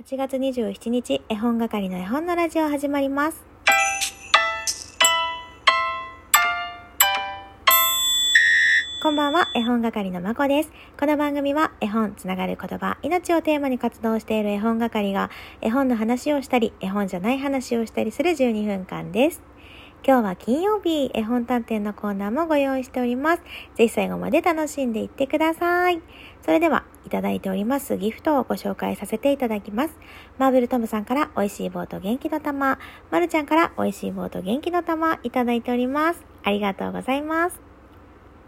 8月27日、絵本係の絵本のラジオ始まります。こんばんは、絵本係のまこです。この番組は絵本、つながる言葉、命をテーマに活動している絵本係が絵本の話をしたり、絵本じゃない話をしたりする12分間です。今日は金曜日、絵本探偵のコーナーもご用意しております。ぜひ最後まで楽しんでいってください。それでは、いただいておりますギフトをご紹介させていただきます。マーブルトムさんから美味しい棒と元気の玉、まるちゃんから美味しい棒と元気の玉いただいております。ありがとうございます。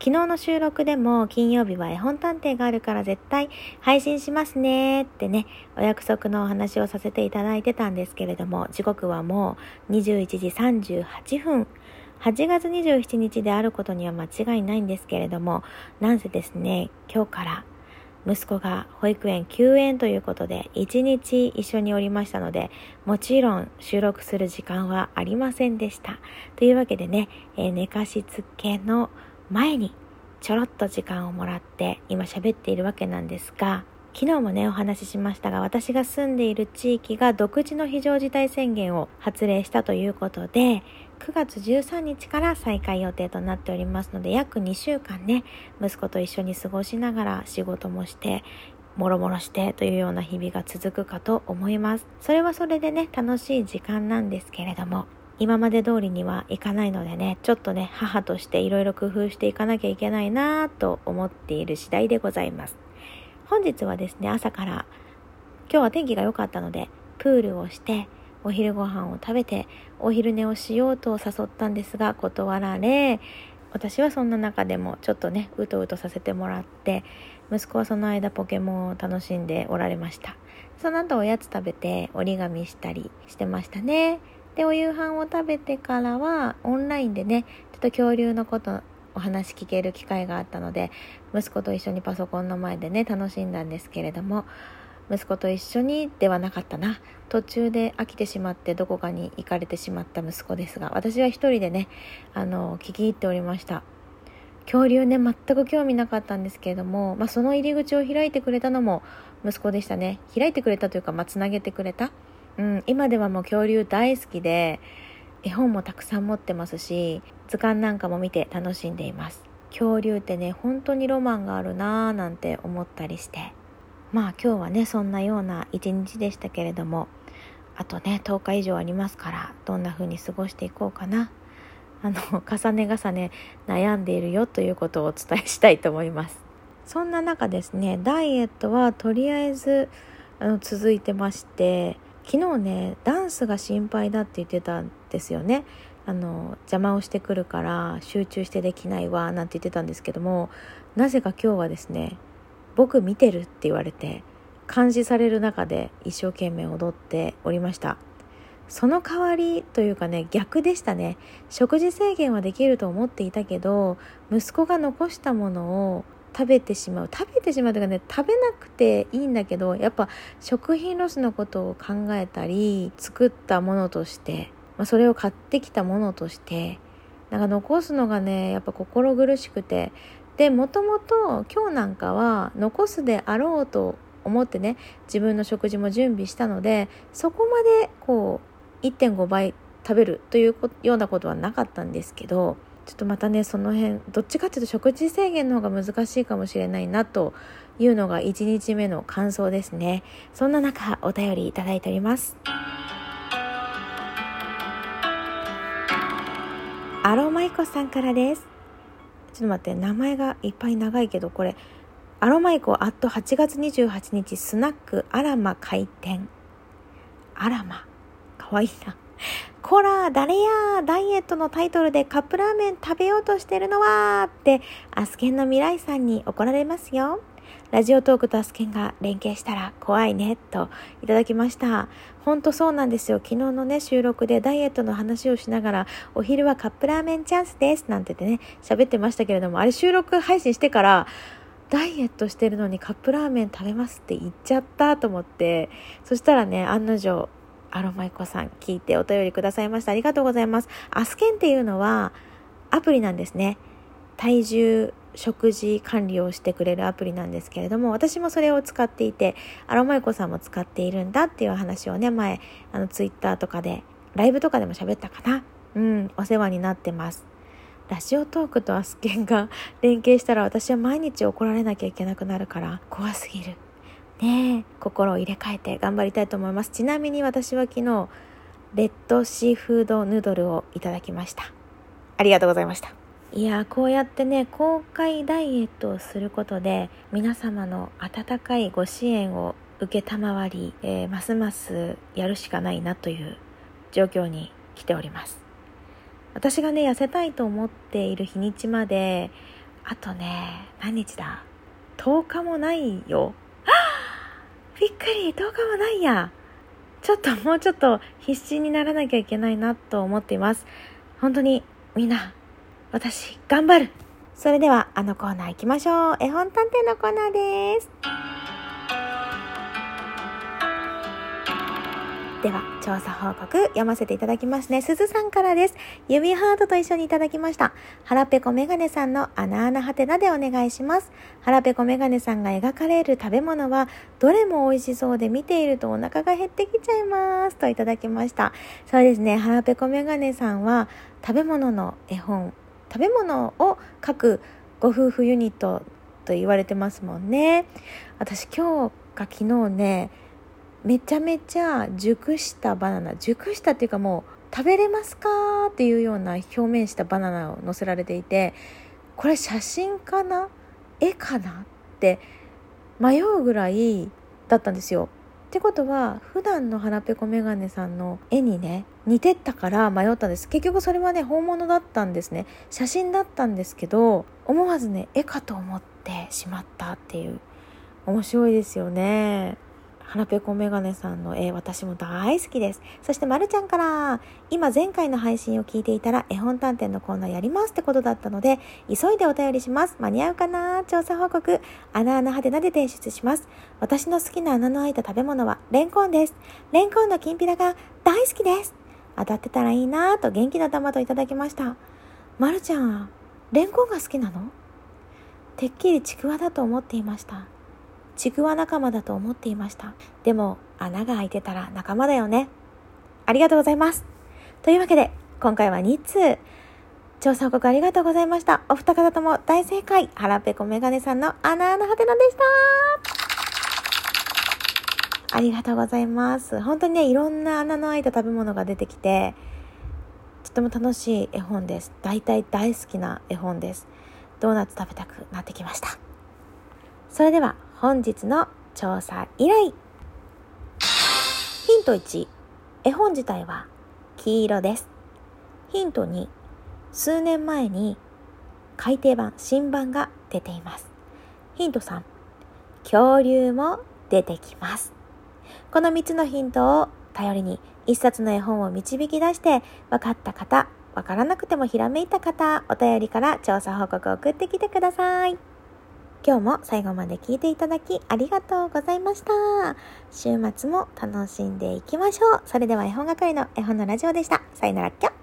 昨日の収録でも金曜日は絵本探偵があるから絶対配信しますねってね、お約束のお話をさせていただいてたんですけれども、時刻はもう21時38分。8月27日であることには間違いないんですけれども、なんせですね、今日から息子が保育園休園ということで一日一緒におりましたのでもちろん収録する時間はありませんでしたというわけでね、えー、寝かしつけの前にちょろっと時間をもらって今喋っているわけなんですが昨日もねお話ししましたが私が住んでいる地域が独自の非常事態宣言を発令したということで9月13日から再開予定となっておりますので約2週間ね息子と一緒に過ごしながら仕事もしてもろもろしてというような日々が続くかと思います。それはそれでね楽しい時間なんですけれども今まで通りにはいかないのでね、ちょっとね、母としていろいろ工夫していかなきゃいけないなぁと思っている次第でございます。本日はですね、朝から今日は天気が良かったので、プールをして、お昼ご飯を食べて、お昼寝をしようと誘ったんですが、断られ、私はそんな中でもちょっとね、うとうとさせてもらって、息子はその間ポケモンを楽しんでおられました。その後おやつ食べて折り紙したりしてましたね。で、お夕飯を食べてからは、オンラインでね、ちょっと恐竜のことお話聞ける機会があったので、息子と一緒にパソコンの前でね、楽しんだんですけれども、息子と一緒にではなかったな。途中で飽きてしまってどこかに行かれてしまった息子ですが、私は一人でね、あの、聞き入っておりました。恐竜ね、全く興味なかったんですけれども、まあ、その入り口を開いてくれたのも息子でしたね。開いてくれたというか、まあ、つなげてくれた。うん、今ではもう恐竜大好きで絵本もたくさん持ってますし図鑑なんかも見て楽しんでいます。恐竜ってね本当にロマンがあるなーなんて思ったりして。まあ今日はねそんなような一日でしたけれどもあとね10日以上ありますからどんな風に過ごしていこうかな。あの重ね重ね悩んでいるよということをお伝えしたいと思います。そんな中ですねダイエットはとりあえずあの続いてまして昨日ねダンスが心配だって言ってたんですよね。あの邪魔をしてくるから集中してできないわなんて言ってたんですけどもなぜか今日はですね僕見てるって言われて監視される中で一生懸命踊っておりました。その代わりというかね逆でしたね。食事制限はできると思っていたけど息子が残したものを食べてしまう。食べてしまうというかね食べなくていいんだけどやっぱ食品ロスのことを考えたり作ったものとして、まあ、それを買ってきたものとしてなんか残すのがねやっぱ心苦しくて。でもともと今日なんかは残すであろうと思ってね自分の食事も準備したのでそこまでこう1.5倍食べるというようなことはなかったんですけどちょっとまたねその辺どっちかっていうと食事制限の方が難しいかもしれないなというのが1日目の感想ですね。そんな中お便りいただいております。アロマイコさんからです。ちょっと待って名前がいっぱい長いけどこれアロマイコアット8月28日スナックアラマ開店。アラマ。かわいいな。こら、誰や、ダイエットのタイトルでカップラーメン食べようとしてるのは、って、アスケンの未来さんに怒られますよ。ラジオトークとアスケンが連携したら怖いね、といただきました。ほんとそうなんですよ。昨日のね、収録でダイエットの話をしながら、お昼はカップラーメンチャンスです、なんて言ってね、喋ってましたけれども、あれ収録配信してから、ダイエットしてるのにカップラーメン食べますって言っちゃったと思って、そしたらね、案の定、アロマイコさん聞いてお便りくださいました。ありがとうございます。アスケンっていうのはアプリなんですね。体重食事管理をしてくれるアプリなんですけれども私もそれを使っていてアロマイコさんも使っているんだっていう話をね前あのツイッターとかでライブとかでも喋ったかなうんお世話になってますラジオトークとアスケンが連携したら私は毎日怒られなきゃいけなくなるから怖すぎるね心を入れ替えて頑張りたいと思います。ちなみに私は昨日レッドシーフードヌードルをいただきました。ありがとうございました。いやこうやってね公開ダイエットをすることで皆様の温かいご支援を承り、えー、ますますやるしかないなという状況に来ております。私がね痩せたいと思っている日にちまであとね何日だ？10日もないよ。びっくり動画はないやちょっともうちょっと必死にならなきゃいけないなと思っています本当にみんな私、頑張るそれでは、あのコーナー行きましょう。絵本探偵のコーナーです。では、調査報告読ませていただきますね。すずさんからです。指ハートと一緒にいただきました。腹ペコメガネさんの穴穴はてなでお願いします。腹ペコメガネさんが描かれる食べ物は、どれも美味しそうで見ているとお腹が減ってきちゃいます。といただきました。そうですね。腹ペコメガネさんは、食べ物の絵本食べ物を書くご夫婦ユニットと言われてますもんね私今日か昨日ねめちゃめちゃ熟したバナナ。熟したっていうかもう食べれますかっていうような表面したバナナを載せられていてこれ写真かな？絵かな？って迷うぐらいだったんですよ。ってことは普段の腹ペコメガネさんの絵にね似てったから迷ったんです。結局それはね本物だったんですね。写真だったんですけど思わずね絵かと思ってしまったっていう。面白いですよね。腹ペコメガネさんの絵、私も大好きです。そして、まるちゃんから、今前回の配信を聞いていたら、絵本探偵のコーナーやりますってことだったので、急いでお便りします。間に合うかな？調査報告。穴穴派手なで提出します。私の好きな穴の開いた食べ物は、レンコンです。レンコンのきんぴらが大好きです。当たってたらいいなぁと元気な玉といただきました。まるちゃん、レンコンが好きなの？てっきりちくわだと思っていました。ちくわ仲間だと思っていました。でも、穴が開いてたら仲間だよね。ありがとうございます。というわけで、今回は2通。調査報告ありがとうございました。お二方とも大正解。腹ペコメガネさんの穴のはてなでした。ありがとうございます。本当にね、いろんな穴の開いた食べ物が出てきて、とても楽しい絵本です。大体大好きな絵本です。ドーナツ食べたくなってきました。それでは本日の調査依頼。ヒント1、絵本自体は黄色です。ヒント2、数年前に改訂版、新版が出ています。ヒント3、恐竜も出てきます。この3つのヒントを頼りに1冊の絵本を導き出して分かった方、分からなくてもひらめいた方、お便りから調査報告を送ってきてください。今日も最後まで聞いていただきありがとうございました。週末も楽しんでいきましょう。それでは絵本係の絵本のラジオでした。さよならっきょ。